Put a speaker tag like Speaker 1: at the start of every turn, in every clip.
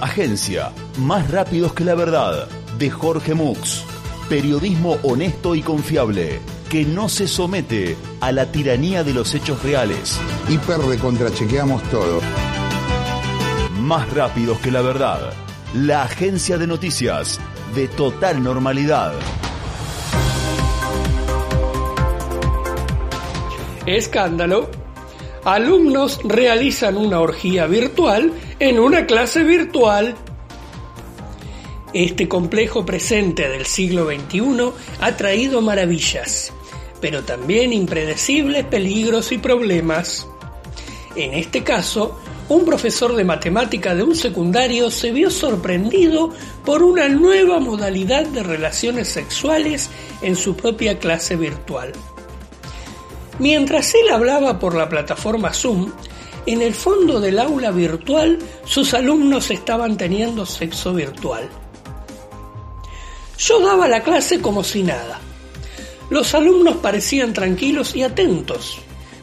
Speaker 1: Agencia, más rápidos que la verdad, de Jorge Mux. Periodismo honesto y confiable, que no se somete a la tiranía de los hechos reales.
Speaker 2: Hiper de contrachequeamos todo.
Speaker 1: Más rápidos que la verdad, la agencia de noticias de total normalidad.
Speaker 3: Escándalo. Alumnos realizan una orgía virtual en una clase virtual. Este complejo presente del siglo XXI ha traído maravillas, pero también impredecibles peligros y problemas. En este caso, un profesor de matemática de un secundario se vio sorprendido por una nueva modalidad de relaciones sexuales en su propia clase virtual. Mientras él hablaba por la plataforma Zoom, en el fondo del aula virtual sus alumnos estaban teniendo sexo virtual. Yo daba la clase como si nada. Los alumnos parecían tranquilos y atentos,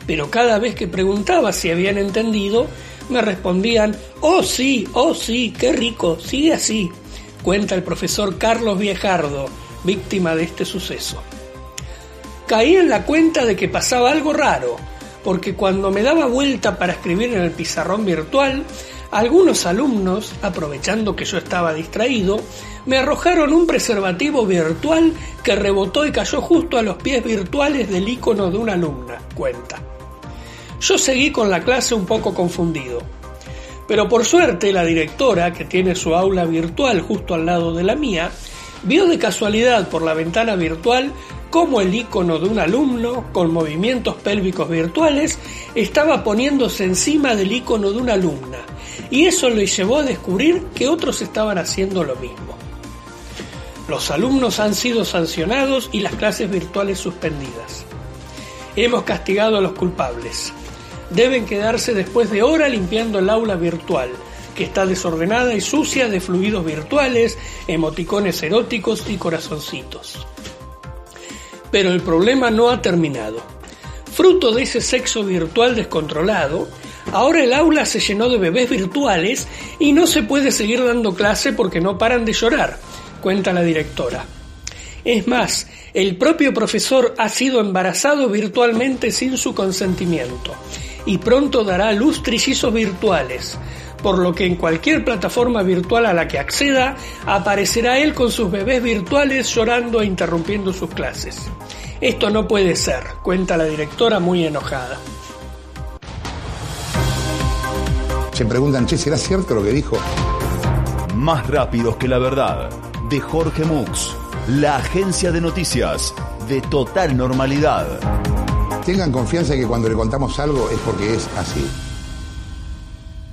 Speaker 3: pero cada vez que preguntaba si habían entendido, me respondían, oh sí, oh sí, qué rico, sigue así, cuenta el profesor Carlos Viejardo, víctima de este suceso caí en la cuenta de que pasaba algo raro, porque cuando me daba vuelta para escribir en el pizarrón virtual, algunos alumnos, aprovechando que yo estaba distraído, me arrojaron un preservativo virtual que rebotó y cayó justo a los pies virtuales del icono de una alumna, cuenta. Yo seguí con la clase un poco confundido. Pero por suerte la directora, que tiene su aula virtual justo al lado de la mía, vio de casualidad por la ventana virtual cómo el icono de un alumno con movimientos pélvicos virtuales estaba poniéndose encima del icono de una alumna, y eso le llevó a descubrir que otros estaban haciendo lo mismo. Los alumnos han sido sancionados y las clases virtuales suspendidas. Hemos castigado a los culpables. Deben quedarse después de hora limpiando el aula virtual, que está desordenada y sucia de fluidos virtuales, emoticones eróticos y corazoncitos. Pero el problema no ha terminado. Fruto de ese sexo virtual descontrolado, ahora el aula se llenó de bebés virtuales y no se puede seguir dando clase porque no paran de llorar, cuenta la directora. Es más, el propio profesor ha sido embarazado virtualmente sin su consentimiento y pronto dará a luz trillizos virtuales, por lo que en cualquier plataforma virtual a la que acceda aparecerá él con sus bebés virtuales llorando e interrumpiendo sus clases. Esto no puede ser, cuenta la directora muy enojada.
Speaker 2: Se preguntan, che, ¿será cierto lo que dijo?
Speaker 1: Más rápidos que la verdad, de Jorge Mux, la agencia de noticias de total normalidad.
Speaker 2: Tengan confianza que cuando le contamos algo es porque es así.